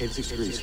86 degrees.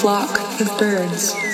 Flock of birds.